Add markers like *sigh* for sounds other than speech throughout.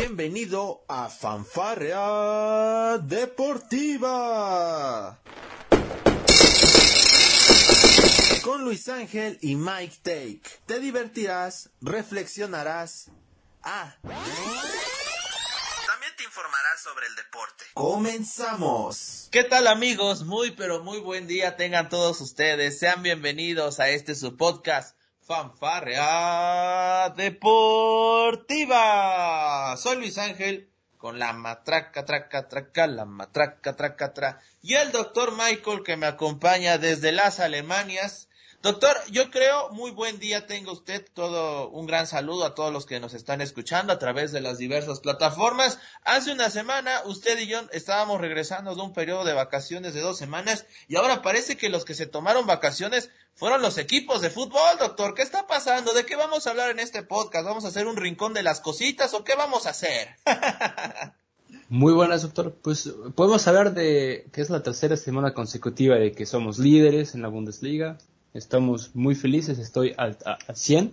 Bienvenido a Fanfarrea Deportiva. Con Luis Ángel y Mike Take. Te divertirás, reflexionarás. Ah. También te informarás sobre el deporte. Comenzamos. ¿Qué tal amigos? Muy pero muy buen día tengan todos ustedes. Sean bienvenidos a este su podcast Fanfarrea Deportiva. Soy Luis Ángel con la matraca, traca, traca, la matraca, traca, tra. Y el doctor Michael que me acompaña desde las Alemanias. Doctor, yo creo, muy buen día tenga usted, todo un gran saludo a todos los que nos están escuchando a través de las diversas plataformas. Hace una semana usted y yo estábamos regresando de un periodo de vacaciones de dos semanas y ahora parece que los que se tomaron vacaciones fueron los equipos de fútbol, doctor. ¿Qué está pasando? ¿De qué vamos a hablar en este podcast? ¿Vamos a hacer un rincón de las cositas o qué vamos a hacer? *laughs* Muy buenas, doctor. Pues podemos hablar de que es la tercera semana consecutiva de que somos líderes en la Bundesliga. Estamos muy felices, estoy al, a, a 100.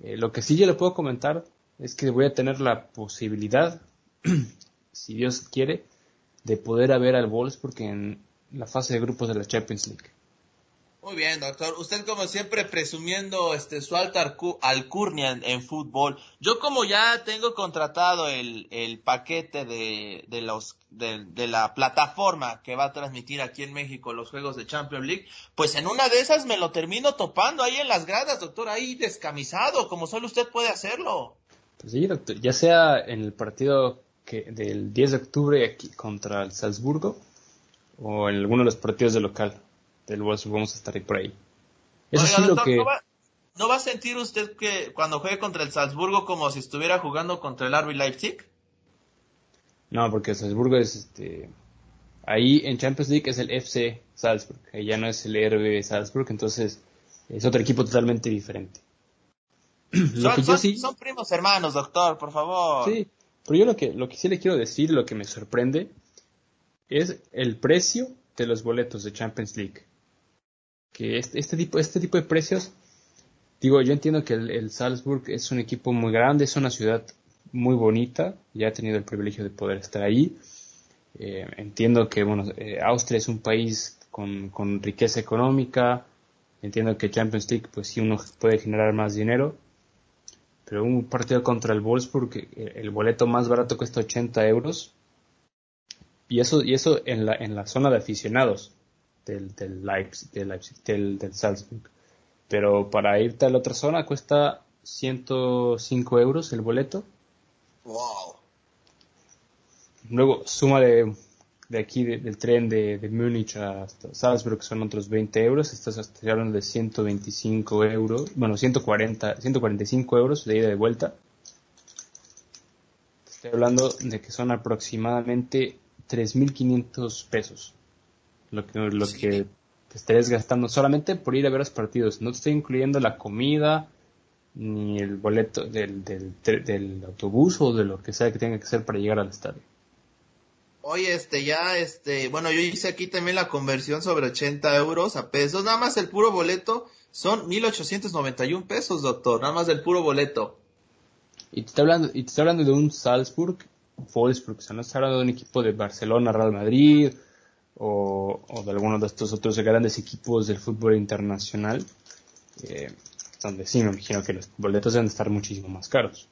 Eh, lo que sí yo le puedo comentar es que voy a tener la posibilidad, *clears throat* si Dios quiere, de poder a ver al Wolfsburg en la fase de grupos de la Champions League. Muy bien, doctor. Usted como siempre presumiendo este su alta alcurnia en, en, fútbol. Yo como ya tengo contratado el, el paquete de, de los de, la plataforma que va a transmitir aquí en México los juegos de Champions League, pues en una de esas me lo termino topando ahí en las gradas, doctor, ahí descamisado, como solo usted puede hacerlo. Pues sí, doctor, ya sea en el partido que del 10 de octubre aquí contra el Salzburgo o en alguno de los partidos de local del Wolfsburg vamos a estar ahí por ahí. Eso Oiga, sí doctor, lo que... ¿no va, ¿no va, a sentir usted que cuando juegue contra el Salzburgo como si estuviera jugando contra el RB Leipzig? No, porque el Salzburgo es este... Ahí en Champions League es el FC Salzburg, ahí ya no es el RB Salzburg, entonces es otro equipo totalmente diferente. *clears throat* lo son, que yo son, sí... son primos hermanos, doctor, por favor. Sí, pero yo lo que, lo que sí le quiero decir, lo que me sorprende, es el precio de los boletos de Champions League que este, este, tipo, este tipo de precios, digo, yo entiendo que el, el, Salzburg es un equipo muy grande, es una ciudad muy bonita, ya he tenido el privilegio de poder estar ahí. Eh, entiendo que, bueno, eh, Austria es un país con, con, riqueza económica, entiendo que Champions League, pues sí, uno puede generar más dinero, pero un partido contra el Wolfsburg, el, el boleto más barato cuesta 80 euros, y eso, y eso en la, en la zona de aficionados del, del Leipzig, del, Leipzig del, del, Salzburg. Pero para irte a la otra zona cuesta 105 euros el boleto. Wow. Luego suma de, de aquí de, del tren de, de Múnich a Salzburg son otros 20 euros. Estás estoy hablando de 125 euros, bueno, 140, 145 euros de ida y de vuelta. Estoy hablando de que son aproximadamente 3.500 pesos lo que, lo sí. que te estés gastando solamente por ir a ver los partidos. No te estoy incluyendo la comida, ni el boleto del, del, del, autobús o de lo que sea que tenga que hacer para llegar al estadio. Oye, este, ya, este, bueno, yo hice aquí también la conversión sobre 80 euros a pesos. Nada más el puro boleto son 1891 pesos, doctor. Nada más del puro boleto. Y te estoy hablando, y te estoy hablando de un Salzburg, Wolfsburg, o sea, no estoy hablando de un equipo de Barcelona, Real Madrid, o, o, de algunos de estos otros grandes equipos del fútbol internacional, eh, donde sí me imagino que los boletos deben estar muchísimo más caros.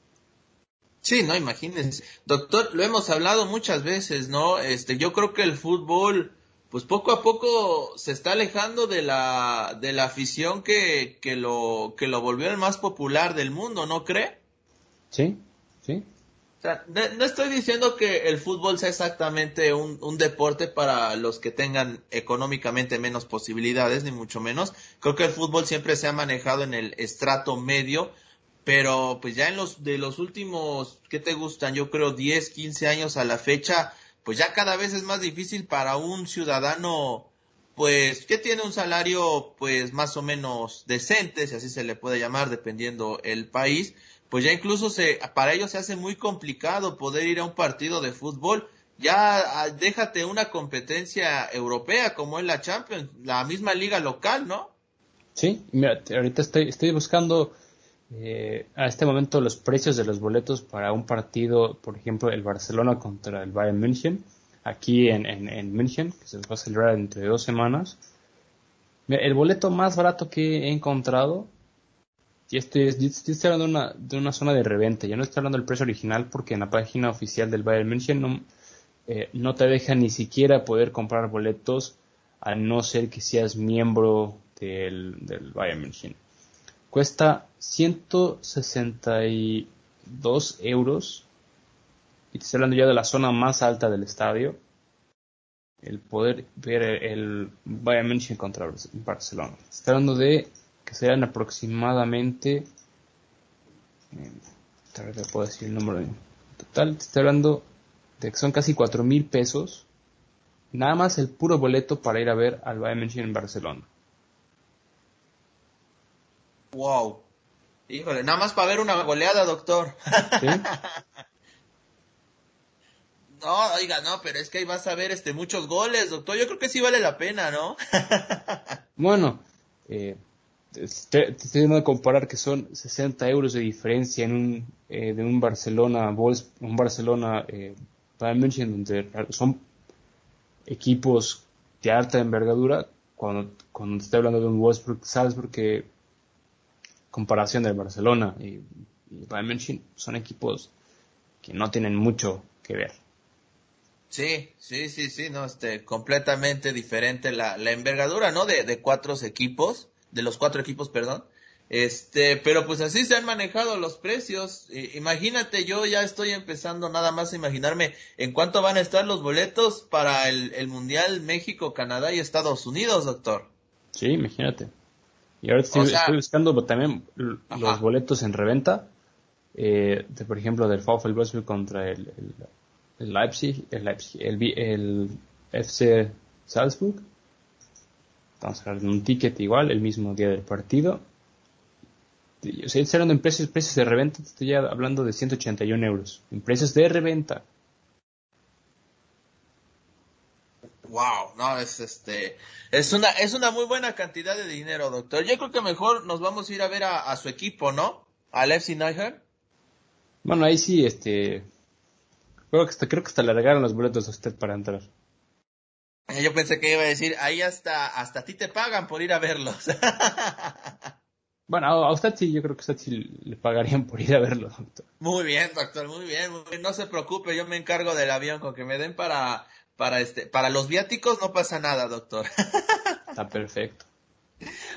Sí, no, imagínense. Doctor, lo hemos hablado muchas veces, ¿no? Este, yo creo que el fútbol, pues poco a poco se está alejando de la, de la afición que, que lo, que lo volvió el más popular del mundo, ¿no cree? Sí, sí. No estoy diciendo que el fútbol sea exactamente un, un, deporte para los que tengan económicamente menos posibilidades, ni mucho menos. Creo que el fútbol siempre se ha manejado en el estrato medio, pero pues ya en los de los últimos, ¿qué te gustan? Yo creo 10, 15 años a la fecha, pues ya cada vez es más difícil para un ciudadano, pues, que tiene un salario, pues, más o menos decente, si así se le puede llamar, dependiendo el país, pues ya incluso se, para ellos se hace muy complicado poder ir a un partido de fútbol. Ya déjate una competencia europea como es la Champions, la misma liga local, ¿no? Sí, mira, ahorita estoy, estoy buscando eh, a este momento los precios de los boletos para un partido, por ejemplo, el Barcelona contra el Bayern München, aquí en, en, München, que se va a celebrar entre dos semanas. El boleto más barato que he encontrado, y este, estoy hablando de una, de una zona de reventa, yo no estoy hablando del precio original porque en la página oficial del Bayern München no, eh, no te deja ni siquiera poder comprar boletos a no ser que seas miembro del, del Bayern München. Cuesta 162 euros. Y te estoy hablando ya de la zona más alta del estadio. El poder ver el Bayern München contra Barcelona. Estoy hablando de que serán aproximadamente. Eh, puedo decir el número total. Estoy hablando de que son casi 4 mil pesos. Nada más el puro boleto para ir a ver al Bayern München en Barcelona. Wow. Híjole, nada más para ver una goleada, doctor. ¿Sí? *laughs* no, oiga, no, pero es que ahí vas a ver este muchos goles, doctor. Yo creo que sí vale la pena, ¿no? *laughs* bueno, eh, te, estoy dando a comparar que son 60 euros de diferencia en un, eh, de un Barcelona, un Barcelona eh, Bayern München, donde son equipos de alta envergadura, cuando, cuando te estoy hablando de un Wolfsburg Salzburg que comparación del Barcelona y, Bayern München son equipos que no tienen mucho que ver. Sí, sí, sí, sí, no, este, completamente diferente la, la envergadura, ¿no? De, de cuatro equipos, de los cuatro equipos, perdón. Este, pero pues así se han manejado los precios. imagínate, yo ya estoy empezando nada más a imaginarme en cuánto van a estar los boletos para el, el Mundial México, Canadá y Estados Unidos, doctor. Sí, imagínate. Y ahora estoy, buscando también los boletos en reventa, eh, de, por ejemplo, del VfL Wolfsburg contra el, el, Leipzig, el, Leipzig el, el, FC Salzburg. Vamos a ver un ticket igual, el mismo día del partido. O sea, estoy hablando en precios, precios de reventa, estoy hablando de 181 euros. En precios de reventa. Wow, no, es este, es una, es una muy buena cantidad de dinero, doctor. Yo creo que mejor nos vamos a ir a ver a, su equipo, ¿no? Al FC Niger. Bueno, ahí sí, este, creo que hasta, creo que hasta le regalaron los boletos a usted para entrar. *laughs* Yo pensé que iba a decir, ahí hasta, hasta a ti te pagan por ir a verlos. *laughs* Bueno, a usted sí, yo creo que a usted sí le pagarían por ir a verlo, doctor. Muy bien, doctor, muy bien, muy bien. No se preocupe, yo me encargo del avión con que me den para para este, para los viáticos no pasa nada, doctor. *laughs* Está perfecto.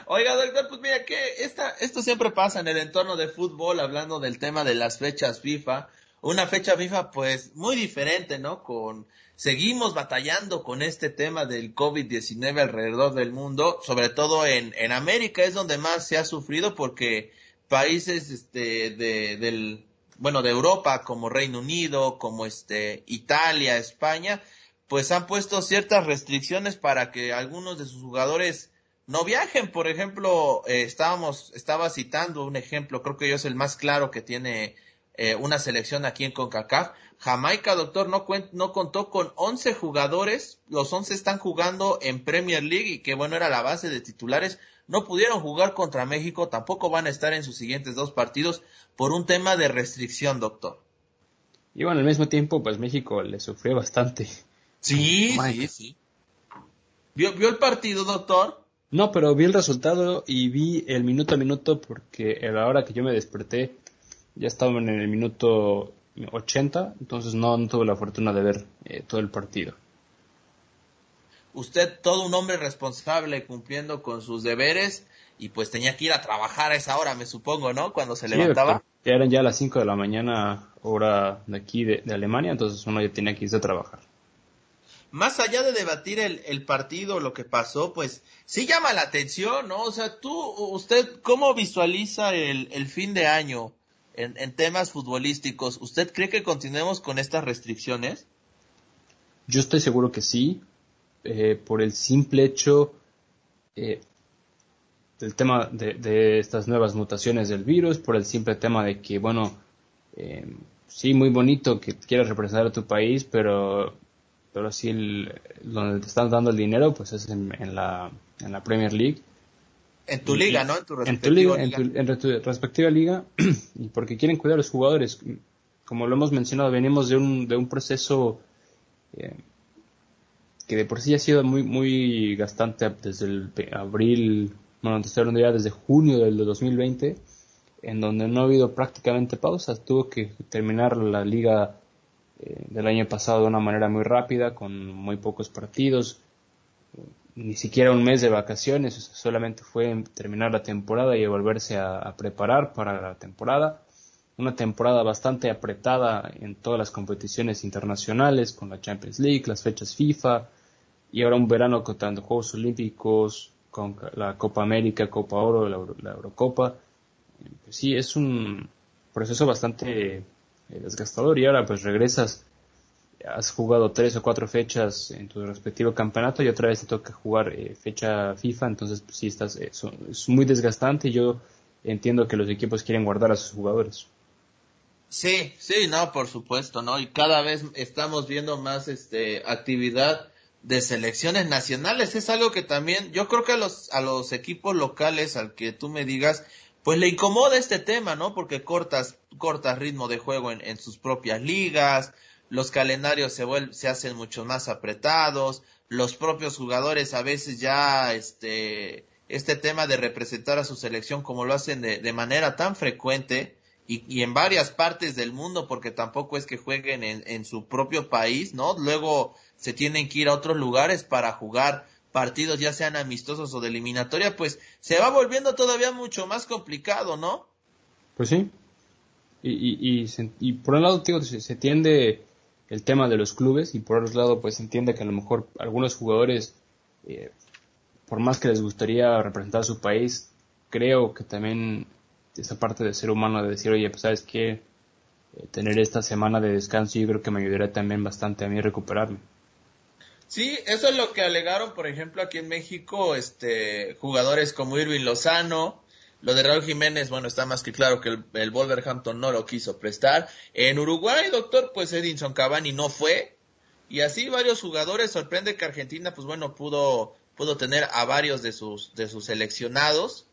Oiga, doctor, pues mira que esta, esto siempre pasa en el entorno de fútbol, hablando del tema de las fechas FIFA. Una fecha FIFA, pues, muy diferente, ¿no? Con, seguimos batallando con este tema del COVID-19 alrededor del mundo, sobre todo en, en América es donde más se ha sufrido porque países, este, de, del, bueno, de Europa, como Reino Unido, como este, Italia, España, pues han puesto ciertas restricciones para que algunos de sus jugadores no viajen. Por ejemplo, eh, estábamos, estaba citando un ejemplo, creo que yo es el más claro que tiene eh, una selección aquí en CONCACAF. Jamaica, doctor, no, no contó con 11 jugadores, los 11 están jugando en Premier League y que bueno era la base de titulares, no pudieron jugar contra México, tampoco van a estar en sus siguientes dos partidos por un tema de restricción, doctor. Y bueno, al mismo tiempo, pues México le sufrió bastante Sí, sí, sí. ¿Vio, ¿Vio el partido, doctor? No, pero vi el resultado y vi el minuto a minuto porque a la hora que yo me desperté ya estaban en el minuto 80, entonces no, tuve la fortuna de ver eh, todo el partido. Usted, todo un hombre responsable, cumpliendo con sus deberes, y pues tenía que ir a trabajar a esa hora, me supongo, ¿no? Cuando se levantaba. Ya eran ya las 5 de la mañana, hora de aquí de, de Alemania, entonces uno ya tenía que irse a trabajar más allá de debatir el, el, partido, lo que pasó, pues sí llama la atención, ¿no? O sea, tú, usted, ¿cómo visualiza el, el fin de año en, temas futbolísticos? ¿Usted cree que continuemos con estas restricciones? Yo estoy seguro que sí, eh, por el simple hecho eh, del tema de, estas nuevas mutaciones del virus, por el simple tema de que, bueno, eh, sí, muy bonito que quieras representar a tu país, pero pero sí donde te están dando el dinero pues es en la Premier League En tu liga, ¿no? En tu, respectiva liga. En, tu, respectiva liga, *clears throat* y porque quieren cuidar a los jugadores. Como lo hemos mencionado, venimos de un, de un proceso eh, que de por sí ha sido muy, muy gastante desde el abril, bueno, ya desde junio del 2020, en donde no ha habido prácticamente pausas. Tuvo que terminar la liga eh, del año pasado de una manera muy rápida, con muy pocos partidos, ni siquiera un mes de vacaciones, solamente fue terminar la temporada y volverse a, preparar para la temporada. Una temporada bastante apretada en todas las competiciones internacionales, con la Champions League, las fechas FIFA, y ahora un verano contando Juegos Olímpicos, con la Copa América, Copa Oro, la, Eurocopa. Pues sí, es un proceso bastante eh, desgastador y ahora pues regresas has jugado tres o cuatro fechas en tu respectivo campeonato y otra vez te toca jugar eh, fecha FIFA, entonces pues, sí estás, eh, es muy desgastante yo entiendo que los equipos quieren guardar a sus jugadores. Sí, sí, no, por supuesto, ¿no? Y cada vez estamos viendo más este actividad de selecciones nacionales. Es algo que también, yo creo que a los, a los equipos locales, al que tú me digas, pues le incomoda este tema, ¿no? Porque cortas, cortas ritmo de juego en, en sus propias ligas, los calendarios se, se hacen mucho más apretados, los propios jugadores a veces ya este, este tema de representar a su selección como lo hacen de, de manera tan frecuente y, y, en varias partes del mundo porque tampoco es que jueguen en, en su propio país, ¿no? Luego se tienen que ir a otros lugares para jugar partidos ya sean amistosos o de eliminatoria, pues se va volviendo todavía mucho más complicado, ¿no? Pues sí. Y, y, y, por un lado, se, se tiende el tema de los clubes y por otro lado pues entiende que a lo mejor algunos jugadores eh, por más que les gustaría representar a su país creo que también esa parte de ser humano de decir oye pues sabes que eh, tener esta semana de descanso yo creo que me ayudaría también bastante a mí recuperarme Sí, eso es lo que alegaron, por ejemplo, aquí en México, este, jugadores como Irving Lozano, lo de Raúl Jiménez, bueno, está más que claro que el, Wolverhampton no lo quiso prestar. En Uruguay, doctor, pues Edinson Cavani no fue. Y así varios jugadores. Sorprende que Argentina, pues bueno, pudo, pudo tener a varios de sus, de sus seleccionados.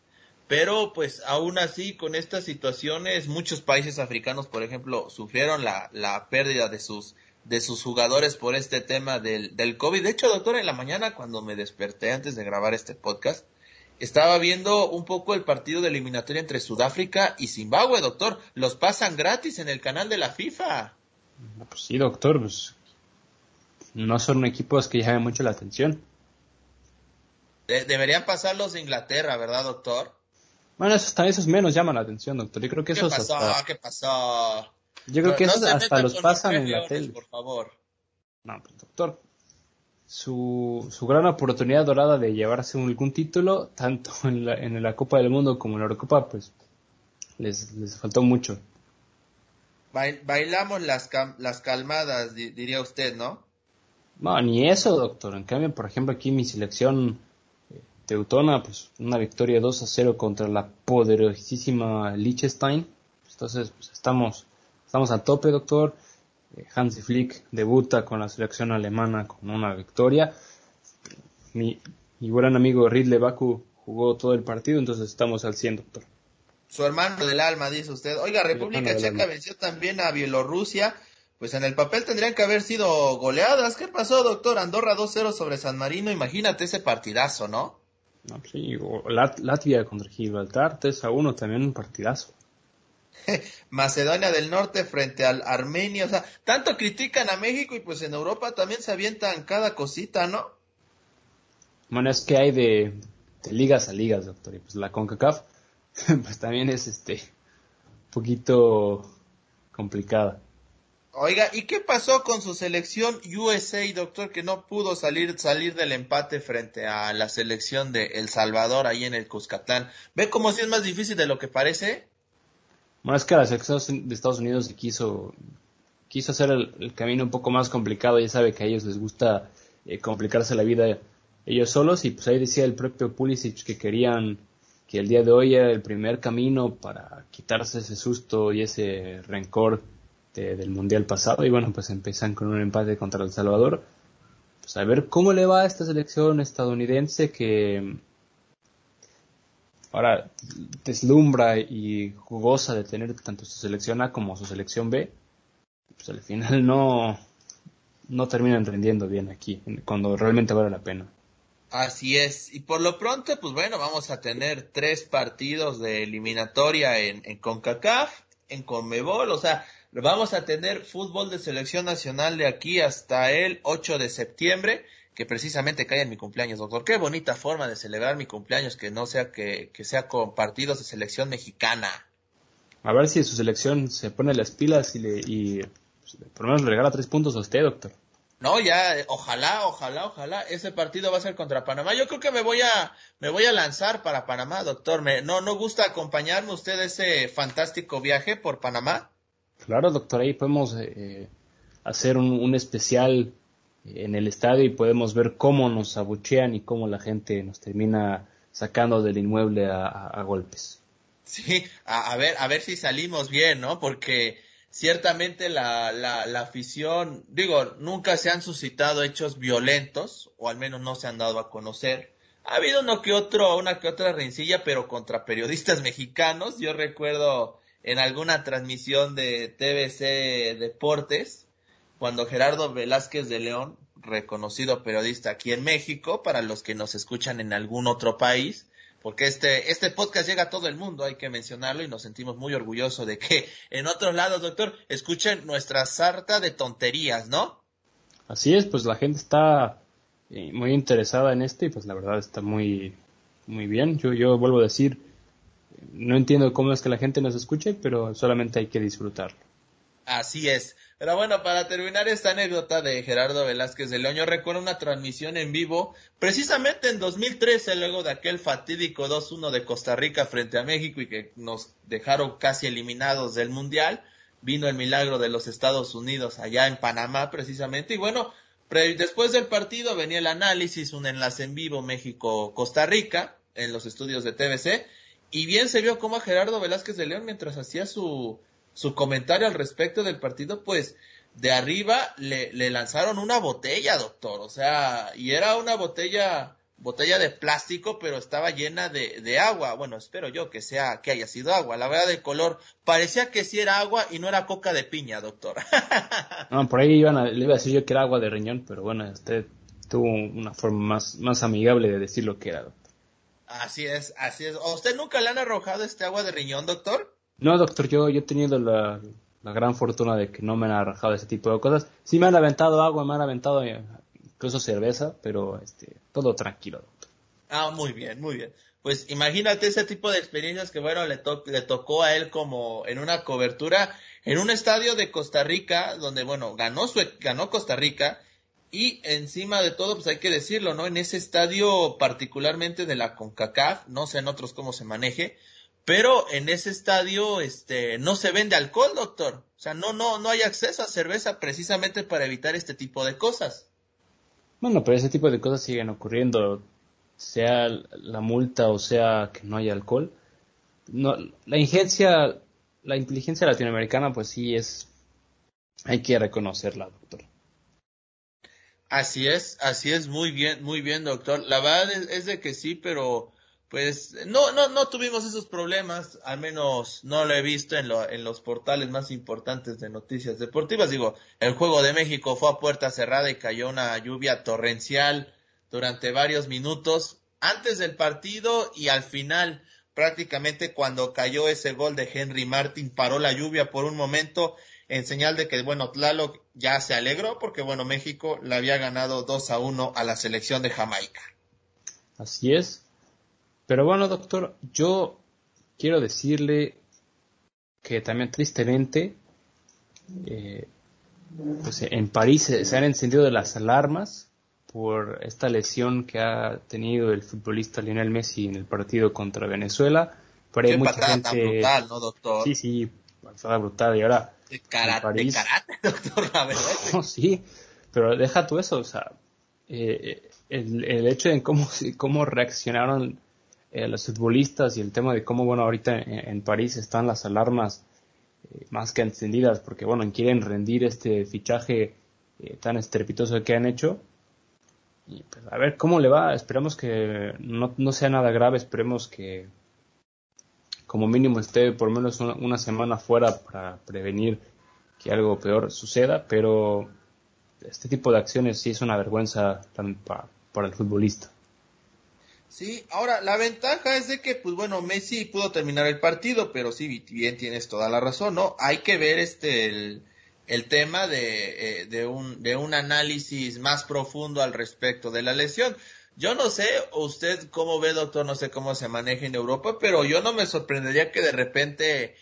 Pero pues aún así, con estas situaciones, muchos países africanos, por ejemplo, sufrieron la, la pérdida de sus, de sus jugadores por este tema del, del COVID. De hecho, doctor, en la mañana cuando me desperté antes de grabar este podcast, estaba viendo un poco el partido de eliminatoria entre Sudáfrica y Zimbabue, doctor. Los pasan gratis en el canal de la FIFA. Pues sí, doctor, pues no son equipos que llamen mucho la atención. deberían pasar los de Inglaterra, ¿verdad, doctor? Bueno, esos, esos menos llaman la atención, doctor. Yo creo que esos ¿Qué pasó? ¿Qué pasó? Yo creo que esos hasta los pasan en la tele. Por favor. No, pues, doctor, su, su gran oportunidad dorada de llevarse algún título, tanto *laughs* en la, en la Copa del Mundo como en la Eurocopa, pues les, les faltó mucho. Bailamos las, las calmadas, diría usted, ¿no? No, ni eso, doctor. En cambio, por ejemplo, aquí mi selección eh, teutona, pues una victoria 2 a 0 contra la poderosísima Liechtenstein. Entonces, pues estamos, estamos a tope, doctor. Eh, Hansi Flick debuta con la selección alemana con una victoria. Mi, buen amigo Ridley Baku jugó todo el partido, entonces estamos al 100, doctor. Su hermano del alma, dice usted. Oiga, República Checa venció también a Bielorrusia. Pues en el papel tendrían que haber sido goleadas. ¿Qué pasó, doctor? Andorra 2-0 sobre San Marino. Imagínate ese partidazo, ¿no? No, sí, Latvia contra Gibraltar, 3-1, también un partidazo. *laughs* Macedonia del Norte frente al Armenia, o sea, tanto critican a México y pues en Europa también se avientan cada cosita, ¿no? Bueno, es que hay de, ligas a ligas, doctor, y pues la CONCACAF *laughs* pues también es este un poquito complicada. Oiga, ¿y qué pasó con su selección USA, doctor, que no pudo salir salir del empate frente a la selección de El Salvador ahí en el Cuscatlán? ¿Ve cómo si es más difícil de lo que parece? Selección de Estados Unidos quiso, quiso hacer el, camino un poco más complicado. Ya sabe que a ellos les gusta eh, complicarse la vida ellos solos. Y pues ahí decía el propio Pulisic que querían que el día de hoy era el primer camino para quitarse ese susto y ese rencor del mundial pasado. Y bueno, pues empiezan con un empate contra El Salvador. Pues a ver cómo le va a esta selección estadounidense que ahora deslumbra y jugosa de tener tanto su selección A como su selección B, pues al final no, no terminan rendiendo bien aquí, cuando realmente vale la pena. Así es. Y por lo pronto, pues bueno, vamos a tener tres partidos de eliminatoria en, en CONCACAF, en CONMEBOL, o sea, vamos a tener fútbol de selección nacional de aquí hasta el 8 de septiembre, que precisamente cae en mi cumpleaños, doctor. Qué bonita forma de celebrar mi cumpleaños, que no sea que, que sea con partidos de selección mexicana. A ver si su selección se pone las pilas y, le, y pues, por lo menos le regala tres puntos a usted, doctor. No, ya, ojalá, ojalá, ojalá. Ese partido va a ser contra Panamá. Yo creo que me voy a, me voy a lanzar para Panamá, doctor. Me, no, no gusta acompañarme usted ese fantástico viaje por Panamá. Claro, doctor, ahí podemos eh, hacer un, especial en el estadio y podemos ver cómo nos abuchean y cómo la gente nos termina sacando del inmueble a, golpes. Sí, a, ver, a ver si salimos bien, ¿no? Porque ciertamente la, la, la, afición, digo, nunca se han suscitado hechos violentos, o al menos no se han dado a conocer. Ha habido uno que otro, una que otra rencilla, pero contra periodistas *laughs* mexicanos. Yo recuerdo en alguna transmisión de TVC Deportes, cuando Gerardo Velázquez de León, reconocido periodista aquí en México, para los que nos escuchan en algún otro país, porque este, este podcast llega a todo el mundo, hay que mencionarlo y nos sentimos muy orgullosos de que en otros lados, doctor, escuchen nuestra sarta de tonterías, ¿no? Así es, pues la gente está eh, muy interesada en este y pues la verdad está muy, muy bien. Yo, yo vuelvo a decir, no entiendo cómo es que la gente nos escuche, pero solamente hay que disfrutarlo. Así es. Pero bueno, para terminar esta anécdota de Gerardo Velázquez de León, yo recuerdo una transmisión en vivo, precisamente en 2013, luego de aquel fatídico 2-1 de Costa Rica frente a México y que nos dejaron casi eliminados del Mundial. Vino el milagro de los Estados Unidos allá en Panamá, precisamente. Y bueno, después del partido venía el análisis, un enlace en vivo México-Costa Rica en los estudios de TVC. Y bien se vio cómo a Gerardo Velázquez de León, mientras hacía su, su comentario al respecto del partido, pues de arriba le, le, lanzaron una botella, doctor. O sea, y era una botella, botella de plástico, pero estaba llena de, de agua. Bueno, espero yo que sea, que haya sido agua. La verdad del color parecía que sí era agua y no era coca de piña, doctor. *laughs* no, por ahí iban a, le iba a decir yo que era agua de riñón, pero bueno, usted tuvo una forma más, más amigable de decir lo que era, doctor. Así es, así es. ¿A usted nunca le han arrojado este agua de riñón, doctor? No, doctor, yo, yo he tenido la, gran fortuna de que no me han arrojado ese tipo de cosas. Sí me han aventado agua, me han aventado eh, incluso cerveza, pero este, todo tranquilo, doctor. Ah, muy bien, muy bien. Pues imagínate ese tipo de experiencias que, bueno, le, le tocó a él como en una cobertura en un estadio de Costa Rica, donde, bueno, ganó, su, ganó Costa Rica, y encima de todo, pues hay que decirlo, ¿no? En ese estadio particularmente de la CONCACAF, no sé en otros cómo se maneje, pero en ese estadio este no se vende alcohol, doctor. O sea, no no no hay acceso a cerveza precisamente para evitar este tipo de cosas. Bueno, pero ese tipo de cosas siguen ocurriendo, sea la multa o sea que no haya alcohol. No, la ingencia, la inteligencia latinoamericana, pues sí es, hay que reconocerla, doctor. Así es, así es, muy bien, muy bien, doctor. La verdad es de que sí, pero pues no, no, no tuvimos esos problemas, al menos no lo he visto en, lo, en los portales más importantes de noticias deportivas. Digo, el juego de México fue a puerta cerrada y cayó una lluvia torrencial durante varios minutos antes del partido y al final, prácticamente cuando cayó ese gol de Henry Martin, paró la lluvia por un momento en señal de que, bueno, Tlaloc ya se alegró porque, bueno, México le había ganado 2 a 1 a la selección de Jamaica. Así es, pero bueno, doctor, yo quiero decirle que también tristemente, eh, pues en París se, han encendido las alarmas por esta lesión que ha tenido el futbolista Lionel Messi en el partido contra Venezuela. Pero hay mucha gente... brutal, ¿no, doctor? Sí, sí, patada brutal. Y ahora... De karate, *laughs* doctor, la verdad. *laughs* sí, pero deja tú eso, o sea, eh, el, el, hecho de cómo, cómo reaccionaron eh, los futbolistas y el tema de cómo, bueno, ahorita en, París están las alarmas eh, más que encendidas porque, bueno, quieren rendir este fichaje eh, tan estrepitoso que han hecho. Y pues, a ver cómo le va. Esperemos que no, no sea nada grave, esperemos que como mínimo esté por menos una, semana fuera para prevenir que algo peor suceda, pero este tipo de acciones sí es una vergüenza para, para el futbolista. Sí, ahora la ventaja es de que, pues bueno, Messi pudo terminar el partido, pero sí, bien tienes toda la razón, ¿no? Hay que ver este el, el tema de, eh, de, un, de un análisis más profundo al respecto de la lesión. Yo no sé, usted cómo ve, doctor, no sé cómo se maneja en Europa, pero yo no me sorprendería que de repente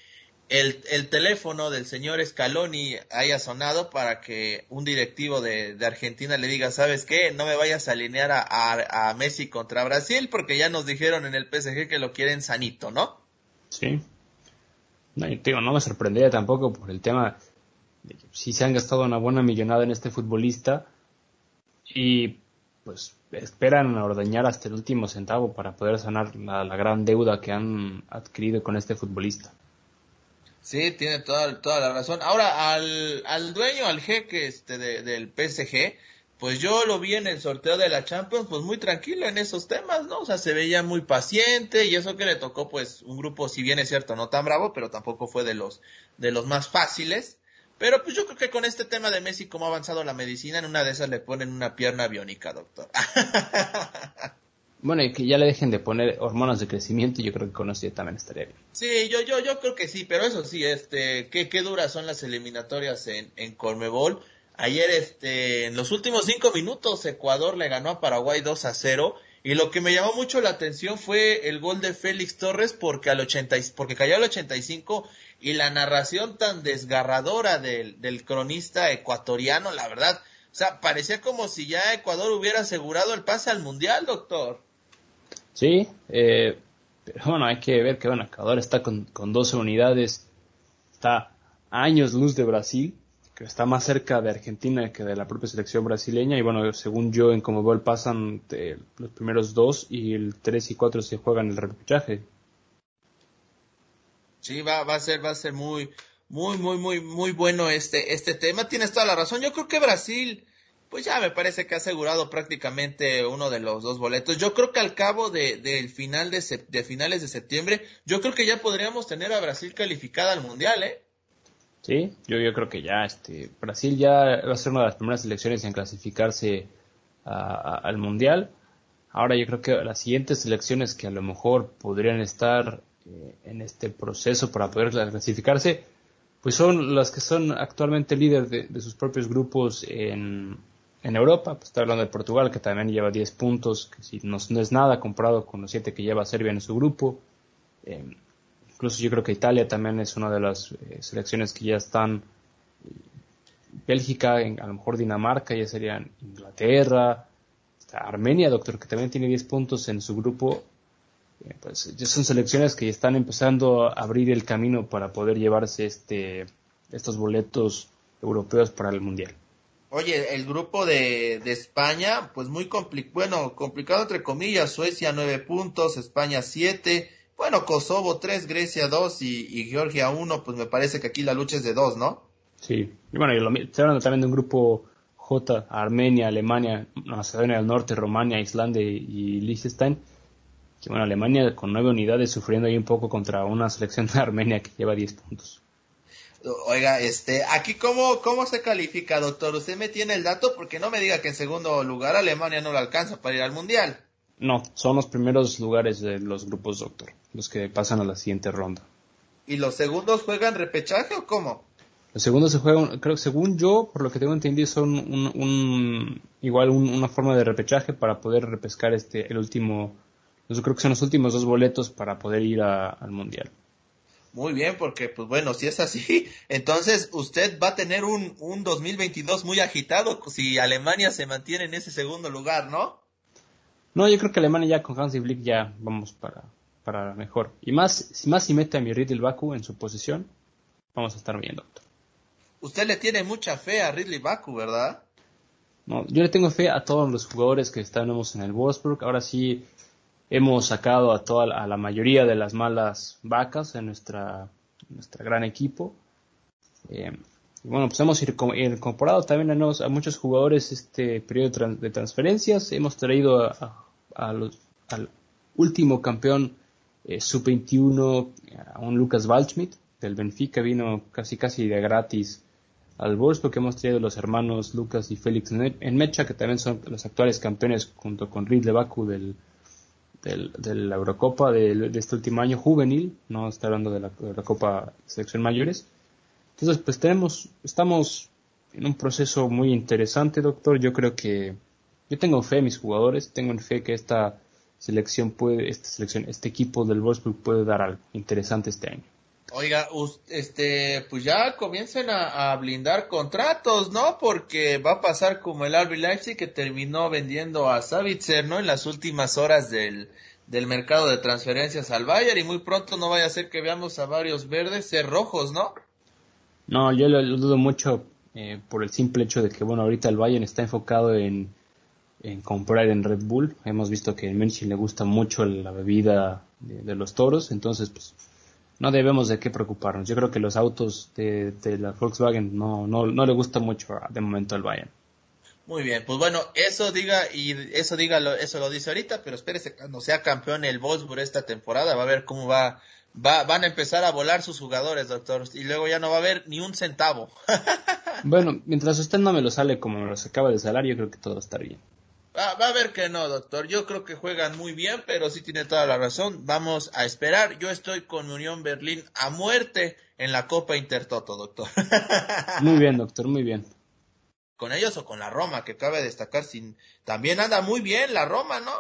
el, el teléfono del señor Scaloni haya sonado para que un directivo de, de Argentina le diga, ¿sabes qué? No me vayas a alinear a, a, Messi contra Brasil porque ya nos dijeron en el PSG que lo quieren sanito, ¿no? Sí. No, digo, no me sorprendería tampoco por el tema de que si se han gastado una buena millonada en este futbolista y pues esperan ordeñar hasta el último centavo para poder sanar la, gran deuda que han adquirido con este futbolista. Sí, tiene toda, toda la razón. Ahora, al, al dueño, al jeque este del PSG, pues yo lo vi en el sorteo de la Champions, pues muy tranquilo en esos temas, ¿no? O sea, se veía muy paciente y eso que le tocó, pues, un grupo, si bien es cierto, no tan bravo, pero tampoco fue de los, de los más fáciles. Pero pues yo creo que con este tema de Messi, cómo ha avanzado la medicina, en una de esas le ponen una pierna biónica, doctor. *laughs* bueno, y que ya le dejen de poner hormonas de crecimiento, yo creo que con eso también estaría bien. Sí, yo, yo, yo creo que sí, pero eso sí, este, qué, qué duras son las eliminatorias en, en Colmebol. Ayer, este, en los últimos cinco minutos, Ecuador le ganó a Paraguay 2 a 0. Y lo que me llamó mucho la atención fue el gol de Félix Torres porque al 80, porque cayó al 85 y la narración tan desgarradora del, del cronista ecuatoriano, la verdad, o sea, parecía como si ya Ecuador hubiera asegurado el pase al Mundial, doctor. Sí, eh, pero bueno, hay que ver que bueno, Ecuador está con, con 12 unidades, está años luz de Brasil, que está más cerca de Argentina que de la propia selección brasileña, y bueno, según yo en como veo pasan los primeros dos y el 3 y 4 se juegan el repechaje. Sí, va, va a ser, va a ser muy, muy, muy, muy, muy bueno este, este tema. Tienes toda la razón. Yo creo que Brasil, pues ya me parece que ha asegurado prácticamente uno de los dos boletos. Yo creo que al cabo de, final de, de finales de septiembre, yo creo que ya podríamos tener a Brasil calificada al mundial, ¿eh? Sí, yo, yo creo que ya, este, Brasil ya va a ser una de las primeras selecciones en clasificarse al mundial. Ahora yo creo que las siguientes selecciones que a lo mejor podrían estar eh, en este proceso para poder clasificarse, pues son las que son actualmente líderes de, sus propios grupos en, en Europa. Pues está hablando de Portugal, que también lleva 10 puntos, que si no, es nada comparado con los 7 que lleva Serbia en su grupo. Eh, incluso yo creo que Italia también es una de las eh, selecciones que ya están. Bélgica, a lo mejor Dinamarca, ya serían Inglaterra, Armenia, doctor, que también tiene 10 puntos en su grupo pues ya son selecciones que están empezando a abrir el camino para poder llevarse este estos boletos europeos para el mundial. Oye, el grupo de, de España, pues muy complicado, bueno, complicado entre comillas, Suecia nueve puntos, España siete, bueno, Kosovo tres, Grecia dos y, Georgia uno, pues me parece que aquí la lucha es de dos, ¿no? Sí, y bueno, y lo, estoy hablando también de un grupo J, Armenia, Alemania, Macedonia del Norte, Romania, Islandia y Liechtenstein, que bueno, Alemania con nueve unidades sufriendo ahí un poco contra una selección de Armenia que lleva diez puntos. Oiga, este, aquí cómo, cómo se califica, doctor. Usted me tiene el dato porque no me diga que en segundo lugar Alemania no lo alcanza para ir al mundial. No, son los primeros lugares de los grupos, doctor, los que pasan a la siguiente ronda. ¿Y los segundos juegan repechaje o cómo? Los segundos se juegan, creo que según yo, por lo que tengo entendido, son un, igual una forma de repechaje para poder repescar este el último yo creo que son los últimos dos boletos para poder ir al Mundial. Muy bien, porque pues bueno, si es así, *laughs* entonces usted va a tener un, un 2022 muy agitado si Alemania se mantiene en ese segundo lugar, ¿no? No, yo creo que Alemania ya con Hansi Flick ya vamos para, para mejor. Y más, más si mete a mi Ridley Baku en su posición, vamos a estar viendo. Usted le tiene mucha fe a Ridley Baku, ¿verdad? No, yo le tengo fe a todos los jugadores que estamos en el Wolfsburg. Ahora sí, hemos sacado a toda a la mayoría de las malas vacas en nuestra nuestra gran equipo. Eh, y bueno pues hemos incorporado también a, a muchos jugadores este periodo de transferencias. Hemos traído a, al último campeón eh, sub-21 a un Lucas Waldschmidt del Benfica, vino casi casi de gratis al Wolfsburg, hemos traído los hermanos Lucas y Félix en Mecha, que también son los actuales campeones junto con Ridley Baku del, de la Eurocopa de, este último año juvenil, no está hablando de la Eurocopa Selección Mayores. Entonces, pues tenemos, estamos en un proceso muy interesante, doctor. Yo creo que yo tengo fe en mis jugadores, tengo fe que esta selección puede, esta selección, este equipo del Wolfsburg puede dar algo interesante este año. Oiga, este, pues ya comiencen a, blindar contratos, ¿no? Porque va a pasar como el RB Leipzig que terminó vendiendo a Savitzer, ¿no? En las últimas horas del, del mercado de transferencias al Bayern y muy pronto no vaya a ser que veamos a varios verdes ser rojos, ¿no? No, yo lo, dudo mucho eh, por el simple hecho de que, bueno, ahorita el Bayern está enfocado en, en comprar en Red Bull. Hemos visto que a München le gusta mucho la bebida de, los toros, entonces, pues, no debemos de qué preocuparnos. Yo creo que los autos de, la Volkswagen no, no, no le gusta mucho de momento al Bayern. Muy bien, pues bueno, eso diga y eso diga eso lo dice ahorita, pero espérese cuando sea campeón el Wolfsburg esta temporada, va a ver cómo va, va van a empezar a volar sus jugadores, doctor, y luego ya no va a haber ni un centavo. *laughs* bueno, mientras usted no me lo sale como me los acaba de salar, yo creo que todo está bien. Va, a ver que no, doctor. Yo creo que juegan muy bien, pero sí tiene toda la razón. Vamos a esperar. Yo estoy con Unión Berlín a muerte en la Copa Intertoto, doctor. *laughs* Muy bien, doctor, muy bien. ¿Con ellos o con la Roma? Que cabe destacar, sin... también anda muy bien la Roma, ¿no?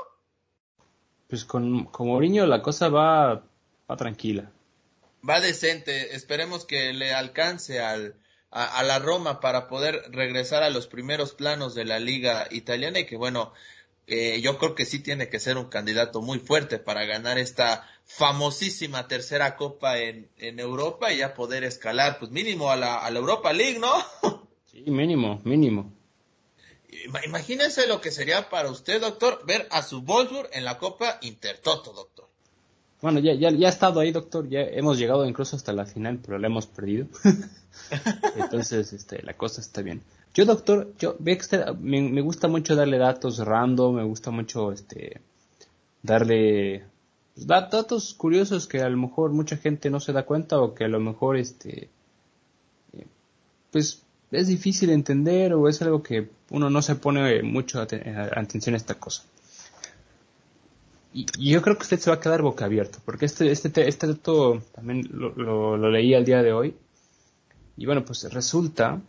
Pues con, con Mourinho la cosa va, va tranquila. Va decente. Esperemos que le alcance al, a, la Roma para poder regresar a los primeros planos de la liga italiana y que bueno, eh, yo creo que sí tiene que ser un candidato muy fuerte para ganar esta famosísima tercera copa en, en Europa y ya poder escalar pues mínimo a la, a la Europa League, ¿no? *laughs* Sí, mínimo, mínimo. Imagínense lo que sería para usted, doctor, ver a su Wolfsburg en la Copa Intertoto, doctor. Bueno, ya, ya, ya ha estado ahí, doctor. Ya hemos llegado incluso hasta la final, pero la hemos perdido. *laughs* Entonces, este, la cosa está bien. Yo, doctor, yo me, me, gusta mucho darle datos random, me gusta mucho este darle pues, datos curiosos que a lo mejor mucha gente no se da cuenta o que a lo mejor este eh, pues es difícil entender o es algo que uno no se pone mucho atención a esta cosa. Y, yo creo que usted se va a quedar boca abierto, porque este, este, este dato también lo, lo, leí al día de hoy. Y bueno, pues resulta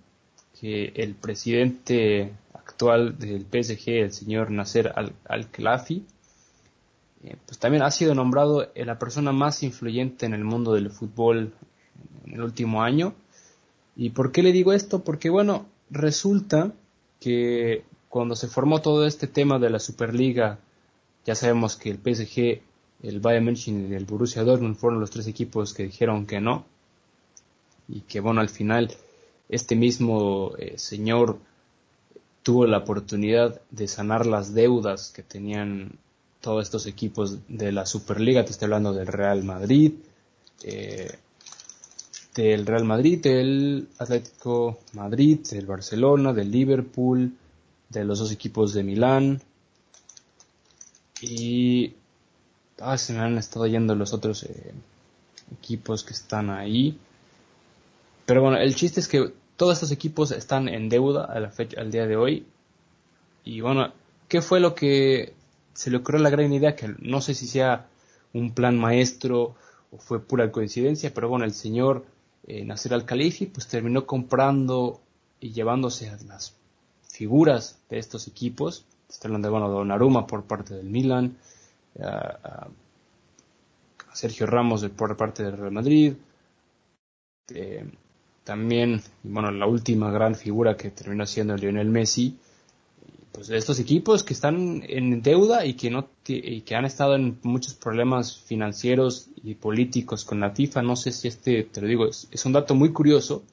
que el presidente actual del PSG, el señor Nasser Al-Khelafi, eh, pues también ha sido nombrado la persona más influyente en el mundo del fútbol en el último año. ¿Y por qué le digo esto? Porque bueno, resulta que cuando se formó todo este tema de la Superliga ya sabemos que el PSG, el Bayern München y el Borussia Dortmund fueron los tres equipos que dijeron que no. Y que bueno, al final este mismo eh, señor tuvo la oportunidad de sanar las deudas que tenían todos estos equipos de la Superliga. Te estoy hablando del Real Madrid, eh, del Real Madrid, del Atlético Madrid, del Barcelona, del Liverpool, de los dos equipos de Milán, y ah, se me han estado yendo los otros eh, equipos que están ahí. Pero bueno, el chiste es que todos estos equipos están en deuda a la fecha, al día de hoy. Y bueno, ¿qué fue lo que se le ocurrió la gran idea? Que no sé si sea un plan maestro o fue pura coincidencia, pero bueno, el señor eh, Nasser al-Khalifi pues terminó comprando y llevándose a las figuras de estos equipos Está hablando de, bueno, Donnarumma por parte del Milan, a, Sergio Ramos por parte del Real Madrid, eh, también, bueno, la última gran figura que terminó siendo Lionel Messi, pues de estos equipos que están en deuda y que no y que han estado en muchos problemas financieros y políticos con la FIFA. No sé si este, te lo digo, es un dato muy curioso.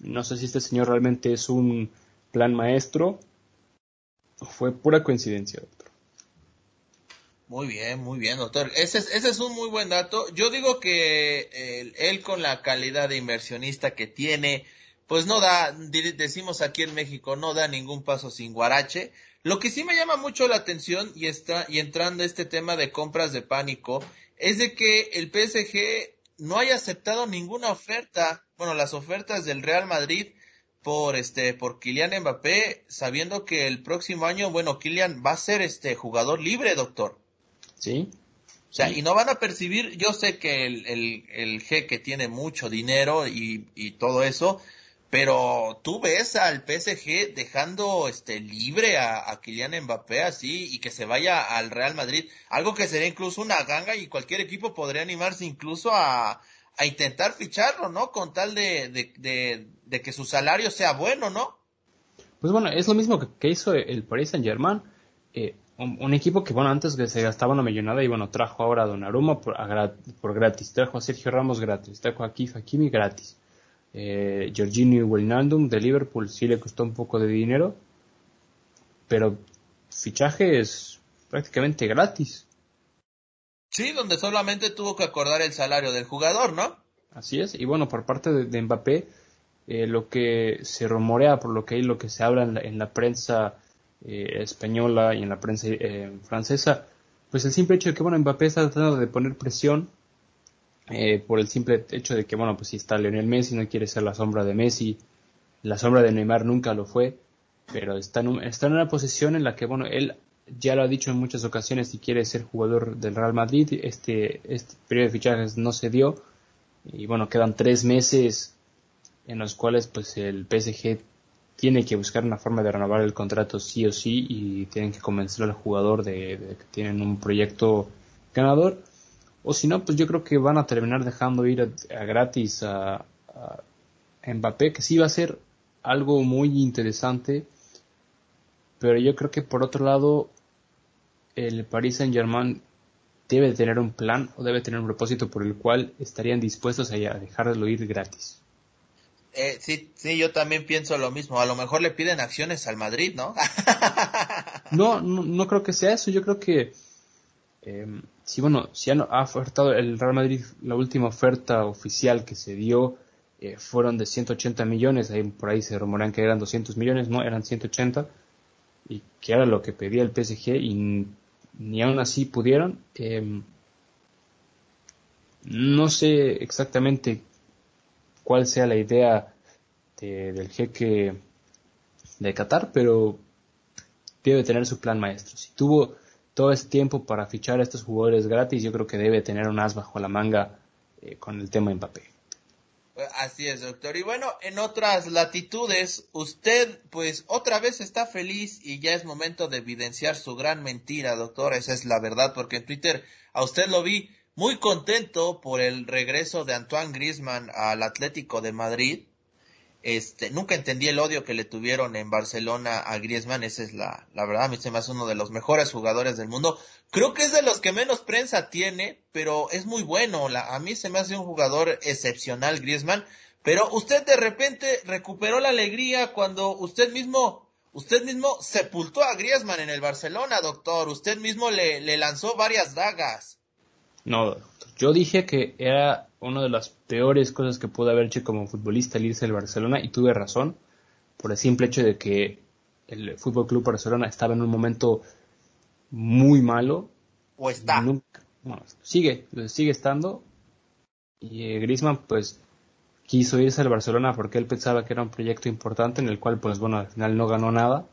No sé si este señor realmente es un plan maestro fue pura coincidencia, doctor. Muy bien, muy bien, doctor. Ese es, ese es un muy buen dato. Yo digo que él con la calidad de inversionista que tiene, pues no da, decimos aquí en México, no da ningún paso sin guarache. Lo que sí me llama mucho la atención y está, y entrando este tema de compras de pánico, es de que el PSG no haya aceptado ninguna oferta, bueno, las ofertas del Real Madrid por este por Kylian Mbappé, sabiendo que el próximo año, bueno, Kylian va a ser este jugador libre, doctor. Sí. O sea, y no van a percibir, yo sé que el, el, el jeque tiene mucho dinero y, y todo eso, pero tú ves al PSG dejando este libre a, a, Kylian Mbappé así y que se vaya al Real Madrid, algo que sería incluso una ganga y cualquier equipo podría animarse incluso a, a intentar ficharlo, ¿no? Con tal de, de, de, de, que su salario sea bueno, ¿no? Pues bueno, es lo mismo que, hizo el Paris Saint Germain. Eh, un, un, equipo que, bueno, antes que se gastaba una millonada y, bueno, trajo ahora a Donnarumma por, a, por gratis, trajo a Sergio Ramos gratis, trajo a Kif Hakimi gratis eh, Jorginho Wijnaldum de Liverpool sí le costó un poco de dinero, pero fichaje es prácticamente gratis. Sí, donde solamente tuvo que acordar el salario del jugador, ¿no? Así es, y bueno, por parte de, de Mbappé, eh, lo que se rumorea, por lo que hay, lo que se habla en la, en la prensa eh, española y en la prensa eh, francesa, pues el simple hecho de que, bueno, Mbappé está tratando de poner presión eh, por el simple hecho de que, bueno, pues si está Lionel Messi, no quiere ser la sombra de Messi, la sombra de Neymar nunca lo fue, pero está en, un, está en una posición en la que, bueno, él ya lo ha dicho en muchas ocasiones, si quiere ser jugador del Real Madrid, este, este periodo de fichajes no se dio, y bueno, quedan tres meses en los cuales pues el PSG tiene que buscar una forma de renovar el contrato sí o sí y tienen que convencer al jugador de, que tienen un proyecto ganador o si no, pues yo creo que van a terminar dejando ir a, a gratis a, a, Mbappé, que sí va a ser algo muy interesante. Pero yo creo que por otro lado, el Paris Saint Germain debe tener un plan o debe tener un propósito por el cual estarían dispuestos a dejarlo ir gratis. Eh, sí, sí, yo también pienso lo mismo. A lo mejor le piden acciones al Madrid, ¿no? *laughs* no, no, no creo que sea eso. Yo creo que eh, sí, bueno, si ha, ha, ofertado el Real Madrid, la última oferta oficial que se dio eh, fueron de 180 millones, ahí, por ahí se rumorean que eran 200 millones, no, eran 180, y que era lo que pedía el PSG, y ni aún así pudieron. Eh, no sé exactamente cuál sea la idea de, del jeque de Qatar, pero debe tener su plan maestro. Si tuvo todo ese tiempo para fichar a estos jugadores gratis, yo creo que debe tener un as bajo la manga eh, con el tema Mbappé. Así es, doctor. Y bueno, en otras latitudes, usted pues otra vez está feliz y ya es momento de evidenciar su gran mentira, doctor. Esa es la verdad, porque en Twitter a usted lo vi muy contento por el regreso de Antoine Griezmann al Atlético de Madrid. Este, nunca entendí el odio que le tuvieron en Barcelona a Griezmann, esa es la, la verdad, a mí se me hace uno de los mejores jugadores del mundo. Creo que es de los que menos prensa tiene, pero es muy bueno, a mí se me hace un jugador excepcional Griezmann, pero usted de repente recuperó la alegría cuando usted mismo, usted mismo sepultó a Griezmann en el Barcelona, doctor, usted mismo le, le lanzó varias dagas. No. Yo dije que era una de las peores cosas que pude haber hecho como futbolista el irse al Barcelona y tuve razón por el simple hecho de que el Fútbol Club Barcelona estaba en un momento muy malo. O está. Nunca, bueno, sigue, sigue estando. Y eh, Griezmann pues quiso irse al Barcelona porque él pensaba que era un proyecto importante en el cual pues bueno al final no ganó nada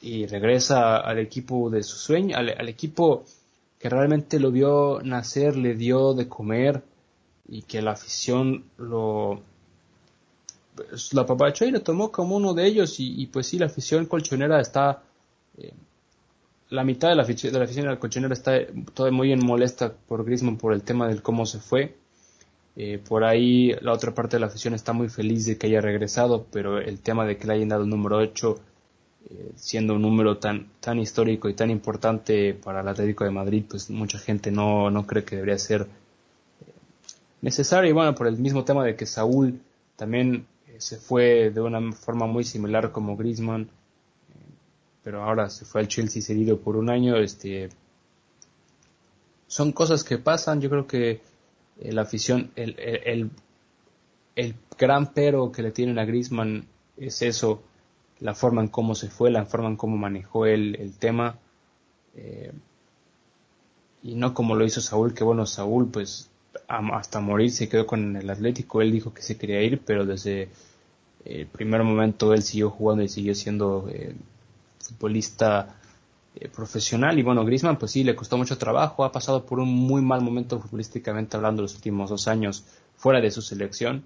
y regresa al equipo de su sueño, al, al equipo que realmente lo vio nacer, le dio de comer y que la afición lo pues, la apapachó y lo tomó como uno de ellos y, pues sí, la afición colchonera está eh, la mitad de la, afición de la colchonera está toda muy en molesta por Griezmann por el tema del cómo se fue. Eh, por ahí la otra parte de la afición está muy feliz de que haya regresado, pero el tema de que le hayan dado el número 8 eh, siendo un número tan, tan histórico y tan importante para el Atlético de Madrid, pues mucha gente no, no cree que debería ser eh, necesario. Y bueno, por el mismo tema de que Saúl también eh, se fue de una forma muy similar como Griezmann, pero ahora se fue al Chelsea cedido por un año, este, son cosas que pasan. Yo creo que la afición, el, el, el, el gran pero que le tienen a Griezmann es eso, la forma en cómo se fue, la forma en cómo manejó el, el tema. Eh, y no como lo hizo Saúl, que bueno, Saúl pues hasta morir se quedó con el Atlético, él dijo que se quería ir, pero desde el primer momento él siguió jugando y siguió siendo eh, futbolista eh, profesional y bueno, Griezmann pues sí, le costó mucho trabajo, ha pasado por un muy mal momento futbolísticamente hablando los últimos dos años fuera de su selección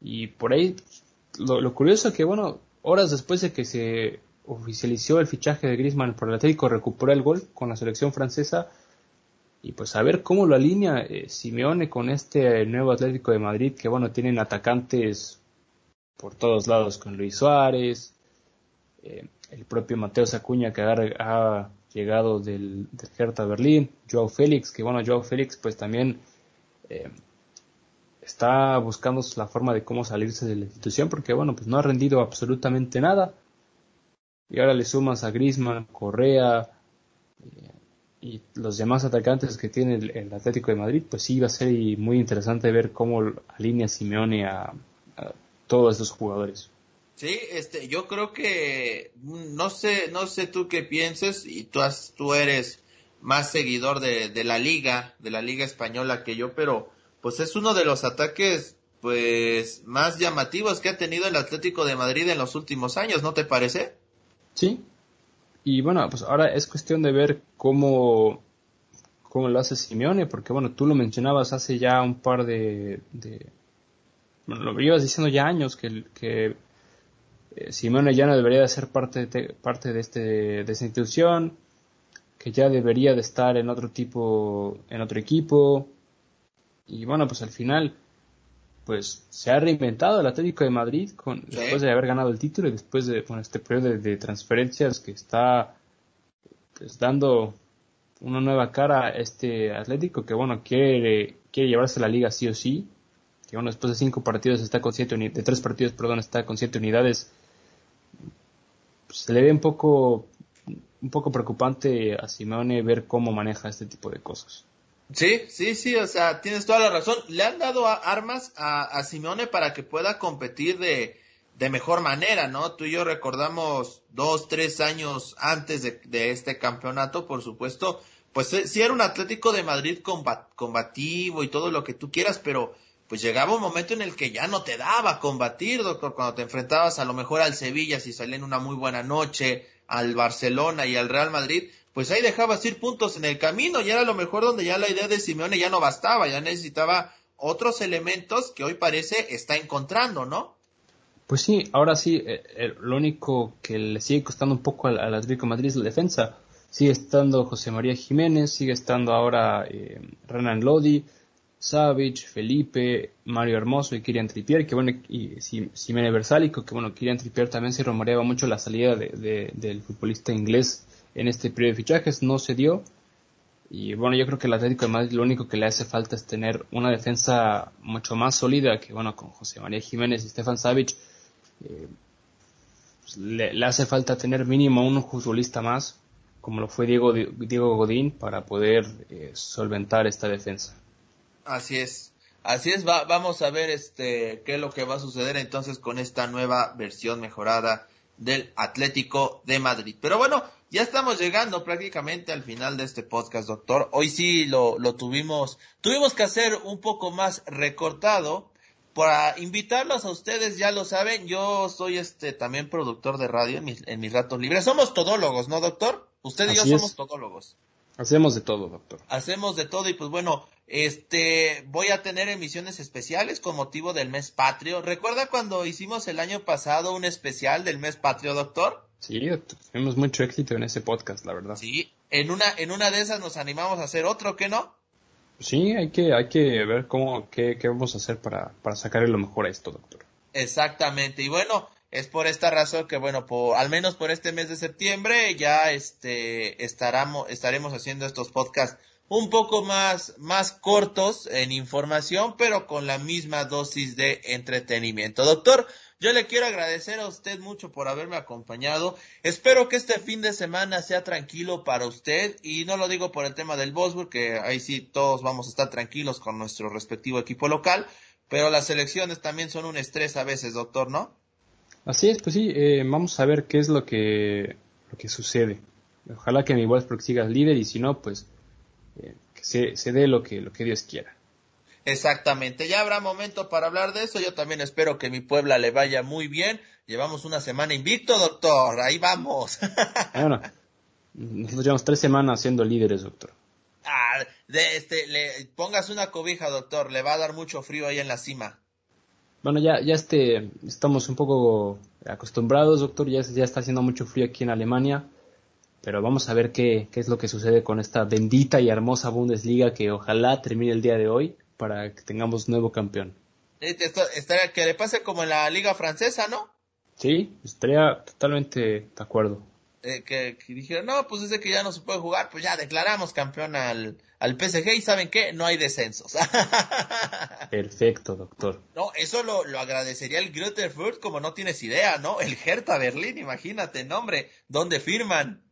y por ahí lo, lo curioso que bueno, horas después de que se oficializó el fichaje de Griezmann por el Atlético, recuperó el gol con la selección francesa. Y pues a ver cómo lo alinea eh, Simeone con este nuevo Atlético de Madrid que bueno tienen atacantes por todos lados con Luis Suárez eh, el propio Mateo Sacuña que ha, llegado del, del, Hertha Berlín Joao Félix que bueno Joao Félix pues también eh, está buscando la forma de cómo salirse de la institución porque bueno pues no ha rendido absolutamente nada y ahora le sumas a Griezmann, Correa eh, y los demás atacantes que tiene el, Atlético de Madrid, pues sí va a ser muy interesante ver cómo alinea Simeone a, todos estos jugadores. Sí, este, yo creo que no sé, no sé tú qué pienses y tú, tú eres más seguidor de la liga, de la liga española que yo, pero pues es uno de los ataques pues más llamativos que ha tenido el Atlético de Madrid en los últimos años, ¿no te parece? Sí. Y bueno, pues ahora es cuestión de ver cómo, cómo lo hace Simeone, porque bueno, tú lo mencionabas hace ya un par de... bueno, lo ibas diciendo ya años que, que eh, Simeone ya no debería de ser parte de, parte de, este, de esta institución, que ya debería de estar en otro tipo, en otro equipo. Y bueno, pues al final pues se ha reinventado el Atlético de Madrid con, después de haber ganado el título y después de este periodo de, transferencias que está pues, dando una nueva cara a este Atlético que bueno quiere quiere llevarse la liga sí o sí. Que bueno después de cinco partidos está con siete de tres partidos perdón está con siete unidades. Pues, se le ve un poco un poco preocupante a Simone ver cómo maneja este tipo de cosas Sí, sí, sí, o sea, tienes toda la razón. Le han dado armas a, a Simeone para que pueda competir de, de mejor manera, ¿no? Tú y yo recordamos dos, tres años antes de, de este campeonato, por supuesto, pues eh, sí era un Atlético de Madrid combativo y todo lo que tú quieras, pero pues llegaba un momento en el que ya no te daba combatir, doctor, cuando te enfrentabas a lo mejor al Sevilla si salía una muy buena noche, al Barcelona y al Real Madrid, pues ahí dejabas ir puntos en el camino y era lo mejor donde ya la idea de Simeone ya no bastaba, ya necesitaba otros elementos que hoy parece está encontrando, ¿no? Pues sí, ahora sí, eh, eh, lo único que le sigue costando un poco al, Atlético Madrid es la defensa. Sigue estando José María Jiménez, sigue estando ahora eh, Renan Lodi, Savage, Felipe, Mario Hermoso y Kirian Trippier, que bueno, y Simene Versálico, que bueno, Kirian Trippier también se rumoreaba mucho la salida de, del futbolista inglés en este periodo de fichajes, no se dio. Y bueno, yo creo que el Atlético de Madrid lo único que le hace falta es tener una defensa mucho más sólida que bueno, con José María Jiménez y Stefan Savic. Eh, pues, le, hace falta tener mínimo un futbolista más, como lo fue Diego, Diego Godín, para poder eh, solventar esta defensa. Así es. Así es, vamos a ver este qué es lo que va a suceder entonces con esta nueva versión mejorada del Atlético de Madrid. Pero bueno, ya estamos llegando prácticamente al final de este podcast, doctor. Hoy sí lo, lo tuvimos, tuvimos que hacer un poco más recortado para invitarlos a ustedes, ya lo saben, yo soy este también productor de radio en mis, en mis ratos libres. Somos todólogos, ¿no, doctor? Usted y yo somos todólogos. Hacemos de todo, doctor. Hacemos de todo y pues bueno, este, voy a tener emisiones especiales con motivo del mes patrio. ¿Recuerda cuando hicimos el año pasado un especial del mes patrio, doctor? Sí, tuvimos mucho éxito en ese podcast, la verdad. Sí, en una, en una de esas nos animamos a hacer otro, ¿qué no? Sí, hay que, hay que ver cómo, qué, qué vamos a hacer para, para sacarle lo mejor a esto, doctor. Exactamente, y bueno, es por esta razón que, bueno, por, al menos por este mes de septiembre ya este, estaremos, estaremos haciendo estos podcasts un poco más, más cortos en información, pero con la misma dosis de entretenimiento. Doctor, yo le quiero agradecer a usted mucho por haberme acompañado. Espero que este fin de semana sea tranquilo para usted y no lo digo por el tema del Bosburg, que ahí sí todos vamos a estar tranquilos con nuestro respectivo equipo local, pero las elecciones también son un estrés a veces, doctor, ¿no? Así es, pues sí, eh, vamos a ver qué es lo que, lo que sucede. Ojalá que mi Wolfsburg siga líder y si no, pues eh, que se, se, dé lo que, lo que Dios quiera. Exactamente, ya habrá momento para hablar de eso. Yo también espero que mi Puebla le vaya muy bien. Llevamos una semana invicto, doctor. Ahí vamos. *laughs* bueno, nosotros llevamos tres semanas siendo líderes, doctor. Ah, de este, le pongas una cobija, doctor. Le va a dar mucho frío ahí en la cima. Bueno, ya, ya este, estamos un poco acostumbrados, doctor. Ya, ya está haciendo mucho frío aquí en Alemania. Pero vamos a ver qué, qué es lo que sucede con esta bendita y hermosa Bundesliga que ojalá termine el día de hoy para que tengamos nuevo campeón. Estaría que le pase como en la liga francesa, ¿no? Sí, estaría totalmente de acuerdo. Eh, que, dijeron, no, pues desde que ya no se puede jugar, pues ya declaramos campeón al, al PSG y ¿saben qué? No hay descensos. *laughs* Perfecto, doctor. No, eso lo, lo agradecería el Greuther como no tienes idea, ¿no? El Hertha Berlín, imagínate, nombre, ¿dónde firman?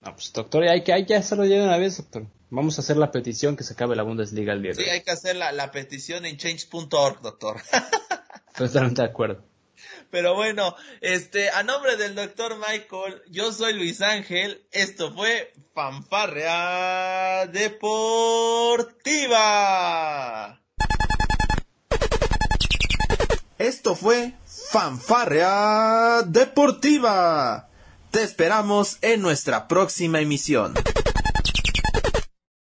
No, pues doctor, hay que, hay que hacerlo ya de una vez, doctor. Vamos a hacer la petición que se acabe la Bundesliga el día Sí, hay que hacer la, la petición en change.org, doctor. *laughs* Totalmente de acuerdo. Pero bueno, este, a nombre del doctor Michael, yo soy Luis Ángel. Esto fue Fanfarrea Deportiva. Esto fue Fanfarrea Deportiva. Te esperamos en nuestra próxima emisión.